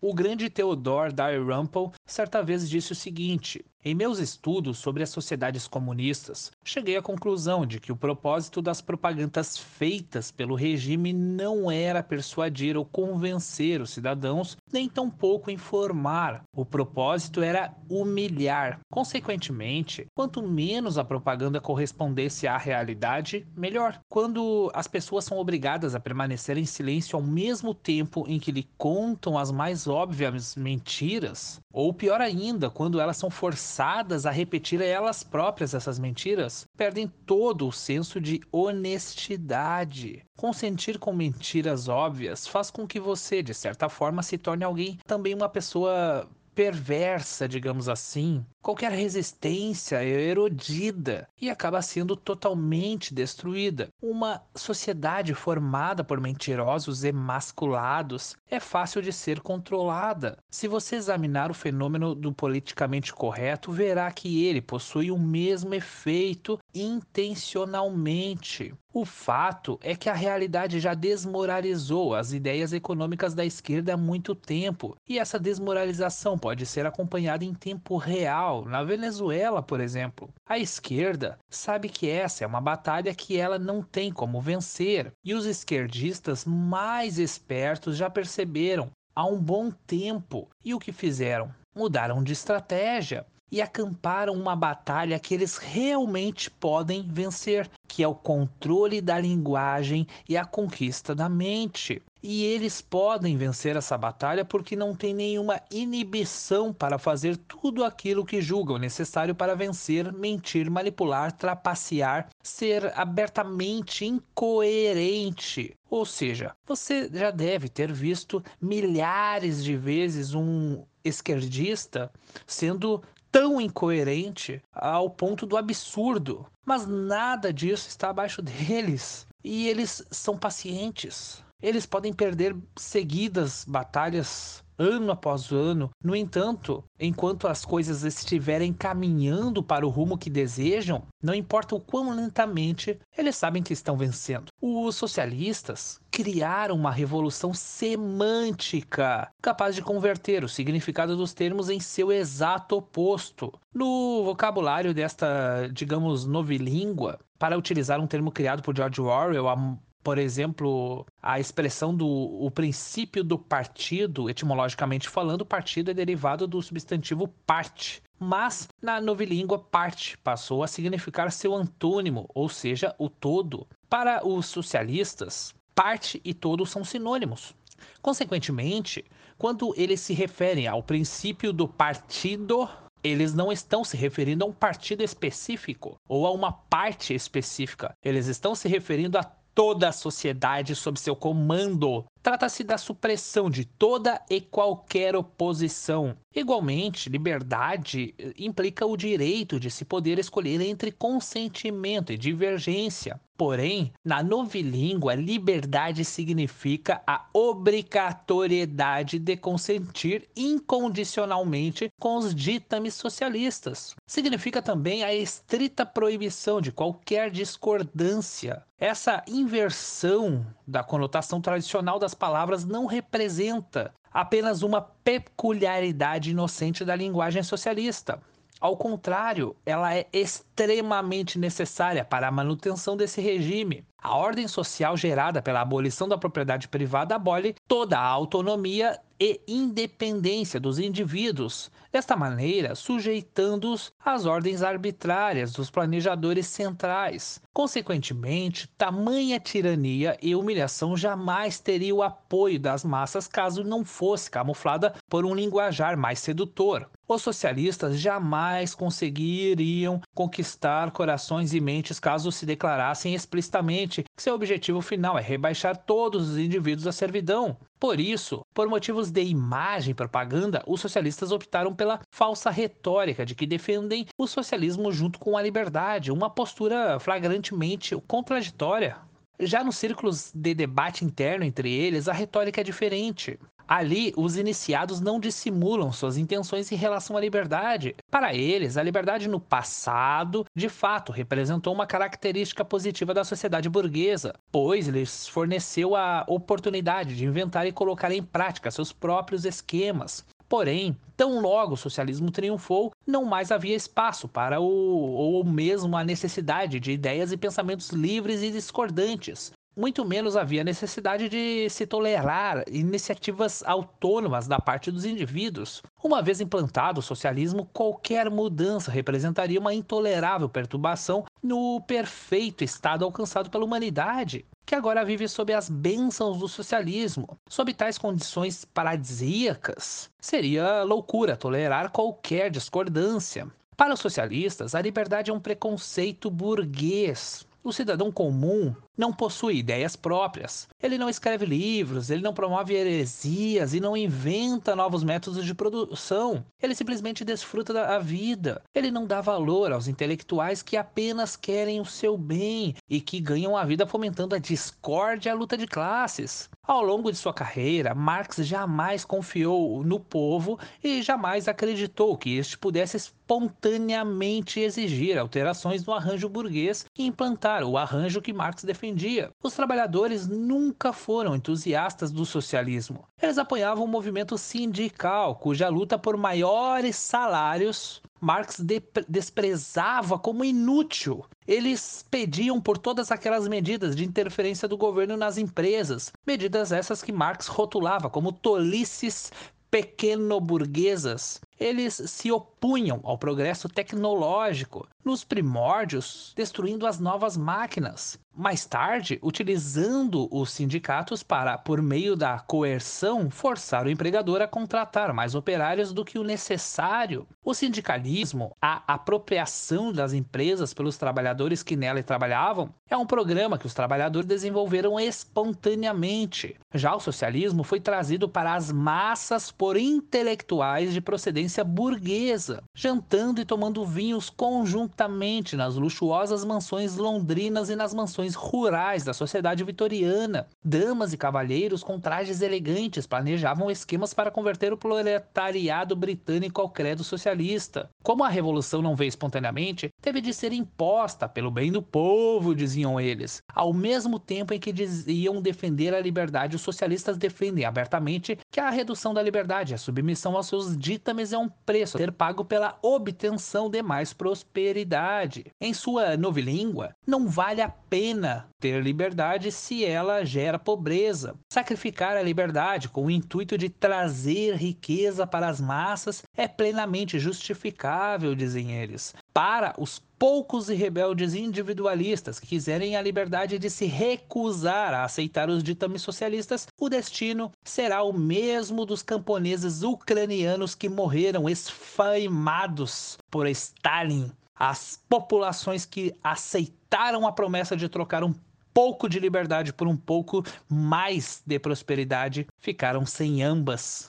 O grande Theodore Dalrymple certa vez disse o seguinte: em meus estudos sobre as sociedades comunistas, cheguei à conclusão de que o propósito das propagandas feitas pelo regime não era persuadir ou convencer os cidadãos, nem tampouco informar. O propósito era humilhar. Consequentemente, quanto menos a propaganda correspondesse à realidade, melhor. Quando as pessoas são obrigadas a permanecer em silêncio ao mesmo tempo em que lhe contam as mais óbvias mentiras, ou pior ainda, quando elas são forçadas a repetir elas próprias essas mentiras, perdem todo o senso de honestidade. Consentir com mentiras óbvias faz com que você, de certa forma, se torne alguém também uma pessoa perversa, digamos assim, qualquer resistência é erodida e acaba sendo totalmente destruída. Uma sociedade formada por mentirosos emasculados é fácil de ser controlada. Se você examinar o fenômeno do politicamente correto, verá que ele possui o mesmo efeito intencionalmente. O fato é que a realidade já desmoralizou as ideias econômicas da esquerda há muito tempo, e essa desmoralização pode ser acompanhada em tempo real, na Venezuela, por exemplo. A esquerda sabe que essa é uma batalha que ela não tem como vencer, e os esquerdistas mais espertos já perceberam há um bom tempo. E o que fizeram? Mudaram de estratégia e acamparam uma batalha que eles realmente podem vencer, que é o controle da linguagem e a conquista da mente. E eles podem vencer essa batalha porque não tem nenhuma inibição para fazer tudo aquilo que julgam necessário para vencer, mentir, manipular, trapacear, ser abertamente incoerente. Ou seja, você já deve ter visto milhares de vezes um esquerdista sendo tão incoerente ao ponto do absurdo. Mas nada disso está abaixo deles. E eles são pacientes. Eles podem perder seguidas batalhas ano após ano. No entanto, enquanto as coisas estiverem caminhando para o rumo que desejam, não importa o quão lentamente, eles sabem que estão vencendo. Os socialistas criaram uma revolução semântica capaz de converter o significado dos termos em seu exato oposto. No vocabulário desta, digamos, novilíngua, para utilizar um termo criado por George Orwell por exemplo, a expressão do o princípio do partido, etimologicamente falando, partido é derivado do substantivo parte. Mas na novilíngua, parte passou a significar seu antônimo, ou seja, o todo. Para os socialistas, parte e todo são sinônimos. Consequentemente, quando eles se referem ao princípio do partido, eles não estão se referindo a um partido específico ou a uma parte específica. Eles estão se referindo a toda a sociedade sob seu comando. Trata-se da supressão de toda e qualquer oposição. Igualmente, liberdade eh, implica o direito de se poder escolher entre consentimento e divergência. Porém, na novilíngua, liberdade significa a obrigatoriedade de consentir incondicionalmente com os ditames socialistas. Significa também a estrita proibição de qualquer discordância. Essa inversão da conotação tradicional das palavras não representa apenas uma peculiaridade inocente da linguagem socialista. Ao contrário, ela é extremamente necessária para a manutenção desse regime. A ordem social gerada pela abolição da propriedade privada abole toda a autonomia e independência dos indivíduos, desta maneira sujeitando-os às ordens arbitrárias dos planejadores centrais. Consequentemente, tamanha tirania e humilhação jamais teria o apoio das massas caso não fosse camuflada por um linguajar mais sedutor. Os socialistas jamais conseguiriam conquistar corações e mentes caso se declarassem explicitamente que seu objetivo final é rebaixar todos os indivíduos à servidão. Por isso, por motivos de imagem e propaganda, os socialistas optaram pela falsa retórica de que defendem o socialismo junto com a liberdade, uma postura flagrantemente contraditória. Já nos círculos de debate interno entre eles, a retórica é diferente. Ali, os iniciados não dissimulam suas intenções em relação à liberdade. Para eles, a liberdade no passado, de fato, representou uma característica positiva da sociedade burguesa, pois lhes forneceu a oportunidade de inventar e colocar em prática seus próprios esquemas. Porém, tão logo o socialismo triunfou, não mais havia espaço para o ou mesmo a necessidade de ideias e pensamentos livres e discordantes, muito menos havia necessidade de se tolerar iniciativas autônomas da parte dos indivíduos. Uma vez implantado o socialismo, qualquer mudança representaria uma intolerável perturbação no perfeito estado alcançado pela humanidade, que agora vive sob as bênçãos do socialismo. Sob tais condições paradisíacas, seria loucura tolerar qualquer discordância. Para os socialistas, a liberdade é um preconceito burguês. O cidadão comum não possui ideias próprias. Ele não escreve livros, ele não promove heresias e não inventa novos métodos de produção. Ele simplesmente desfruta da vida. Ele não dá valor aos intelectuais que apenas querem o seu bem e que ganham a vida fomentando a discórdia e a luta de classes. Ao longo de sua carreira, Marx jamais confiou no povo e jamais acreditou que este pudesse espontaneamente exigir alterações no arranjo burguês e implantar o arranjo que Marx defendia. Os trabalhadores nunca foram entusiastas do socialismo. Eles apoiavam o movimento sindical, cuja luta por maiores salários Marx desprezava como inútil. Eles pediam por todas aquelas medidas de interferência do governo nas empresas, medidas essas que Marx rotulava como tolices pequeno-burguesas. Eles se opunham ao progresso tecnológico, nos primórdios, destruindo as novas máquinas. Mais tarde, utilizando os sindicatos para, por meio da coerção, forçar o empregador a contratar mais operários do que o necessário. O sindicalismo, a apropriação das empresas pelos trabalhadores que nela trabalhavam, é um programa que os trabalhadores desenvolveram espontaneamente. Já o socialismo foi trazido para as massas por intelectuais de procedência burguesa, jantando e tomando vinhos conjuntamente nas luxuosas mansões londrinas e nas mansões rurais da sociedade vitoriana. Damas e cavalheiros com trajes elegantes planejavam esquemas para converter o proletariado britânico ao credo socialista. Como a revolução não veio espontaneamente, teve de ser imposta pelo bem do povo, diziam eles. Ao mesmo tempo em que diziam defender a liberdade, os socialistas defendem abertamente que a redução da liberdade, a submissão aos seus ditames é um preço a ser pago pela obtenção de mais prosperidade. Em sua novilíngua, não vale a pena ter liberdade se ela gera pobreza. Sacrificar a liberdade com o intuito de trazer riqueza para as massas é plenamente justificável, dizem eles. Para os poucos e rebeldes individualistas que quiserem a liberdade de se recusar a aceitar os ditames socialistas, o destino será o mesmo dos camponeses ucranianos que morreram esfaimados por Stalin as populações que aceitaram a promessa de trocar um pouco de liberdade por um pouco mais de prosperidade ficaram sem ambas.